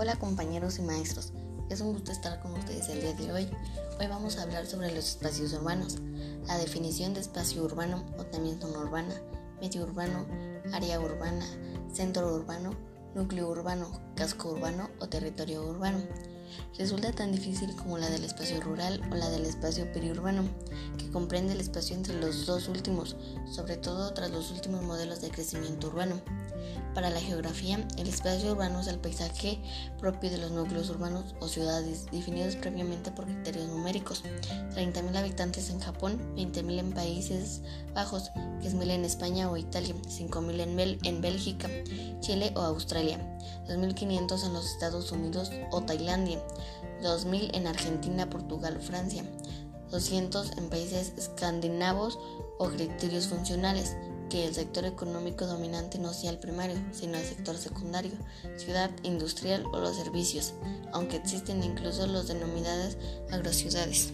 Hola compañeros y maestros, es un gusto estar con ustedes el día de hoy. Hoy vamos a hablar sobre los espacios urbanos, la definición de espacio urbano o también zona urbana, medio urbano, área urbana, centro urbano, núcleo urbano, casco urbano o territorio urbano. Resulta tan difícil como la del espacio rural o la del espacio periurbano, que comprende el espacio entre los dos últimos, sobre todo tras los últimos modelos de crecimiento urbano. Para la geografía, el espacio urbano es el paisaje propio de los núcleos urbanos o ciudades, definidos previamente por criterios numéricos. 30.000 habitantes en Japón, 20.000 en Países Bajos, 10.000 en España o Italia, 5.000 en, en Bélgica, Chile o Australia, 2.500 en los Estados Unidos o Tailandia, 2.000 en Argentina, Portugal, Francia, 200 en países escandinavos o criterios funcionales, que el sector económico dominante no sea el primario, sino el sector secundario, ciudad, industrial o los servicios, aunque existen incluso los denominadas agrociudades.